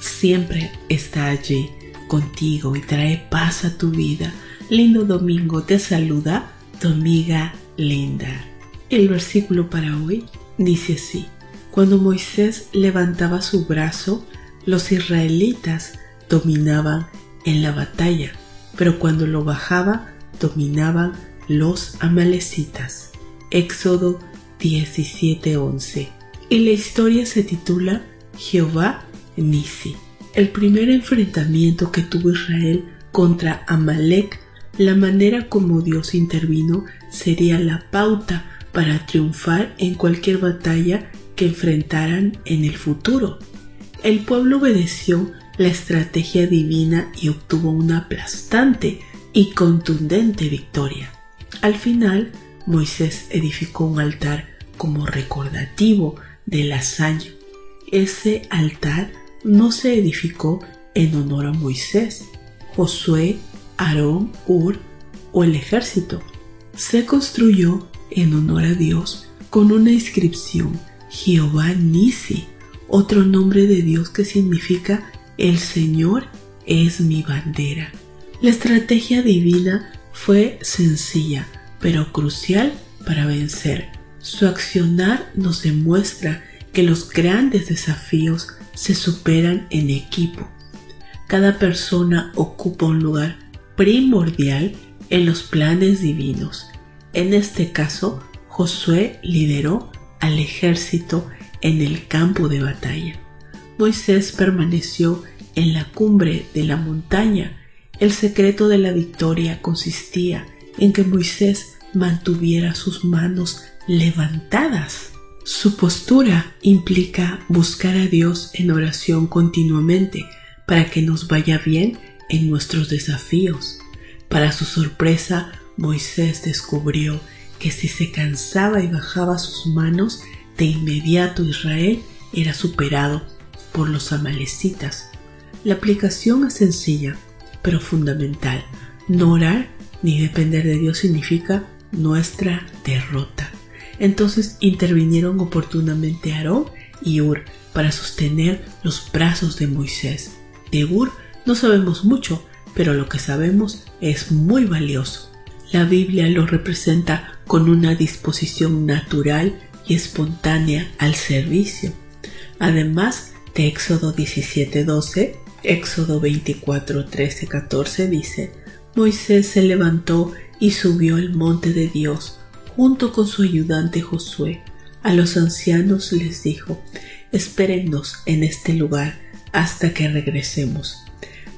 siempre está allí contigo y trae paz a tu vida. Lindo domingo, te saluda tu amiga Linda. El versículo para hoy dice así. Cuando Moisés levantaba su brazo, los israelitas dominaban en la batalla, pero cuando lo bajaba, dominaban los amalecitas. Éxodo 17:11. Y la historia se titula Jehová Nisi. El primer enfrentamiento que tuvo Israel contra Amalek, la manera como Dios intervino sería la pauta para triunfar en cualquier batalla que enfrentaran en el futuro. El pueblo obedeció la estrategia divina y obtuvo una aplastante y contundente victoria. Al final, Moisés edificó un altar como recordativo del hazaña. Ese altar no se edificó en honor a Moisés, Josué, Aarón, Ur o el ejército. Se construyó en honor a Dios con una inscripción Jehová Nisi, otro nombre de Dios que significa el Señor es mi bandera. La estrategia divina fue sencilla, pero crucial para vencer. Su accionar nos demuestra que los grandes desafíos se superan en equipo. Cada persona ocupa un lugar primordial en los planes divinos. En este caso, Josué lideró al ejército en el campo de batalla. Moisés permaneció en la cumbre de la montaña. El secreto de la victoria consistía en que Moisés mantuviera sus manos levantadas. Su postura implica buscar a Dios en oración continuamente para que nos vaya bien en nuestros desafíos. Para su sorpresa, Moisés descubrió que si se cansaba y bajaba sus manos, de inmediato Israel era superado por los amalecitas. La aplicación es sencilla, pero fundamental. No orar ni depender de Dios significa nuestra derrota. Entonces intervinieron oportunamente Aarón y Ur para sostener los brazos de Moisés. De Ur no sabemos mucho, pero lo que sabemos es muy valioso. La Biblia lo representa con una disposición natural y espontánea al servicio. Además de Éxodo 17:12, Éxodo 24, 13, 14 dice, Moisés se levantó y subió al monte de Dios junto con su ayudante Josué. A los ancianos les dijo, espérennos en este lugar hasta que regresemos.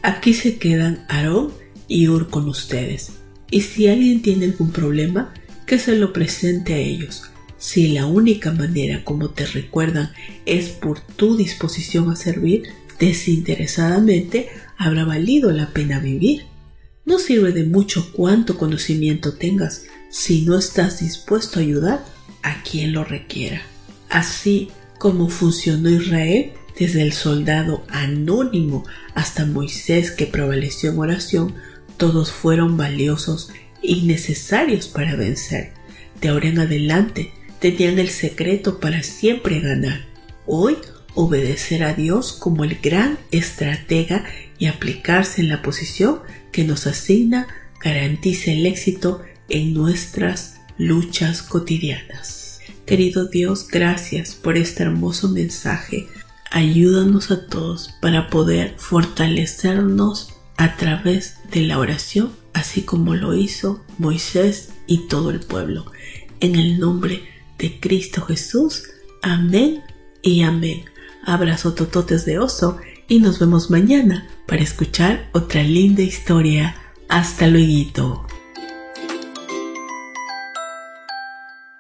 Aquí se quedan Aarón y Ur con ustedes. Y si alguien tiene algún problema, que se lo presente a ellos. Si la única manera como te recuerdan es por tu disposición a servir desinteresadamente, habrá valido la pena vivir. No sirve de mucho cuánto conocimiento tengas si no estás dispuesto a ayudar a quien lo requiera. Así como funcionó Israel desde el soldado anónimo hasta Moisés que prevaleció en oración, todos fueron valiosos y necesarios para vencer. De ahora en adelante tenían el secreto para siempre ganar. Hoy obedecer a Dios como el gran estratega y aplicarse en la posición que nos asigna garantiza el éxito en nuestras luchas cotidianas. Querido Dios, gracias por este hermoso mensaje. Ayúdanos a todos para poder fortalecernos a través de la oración, así como lo hizo Moisés y todo el pueblo. En el nombre de Cristo Jesús. Amén y amén. Abrazo tototes de oso y nos vemos mañana para escuchar otra linda historia. Hasta luego.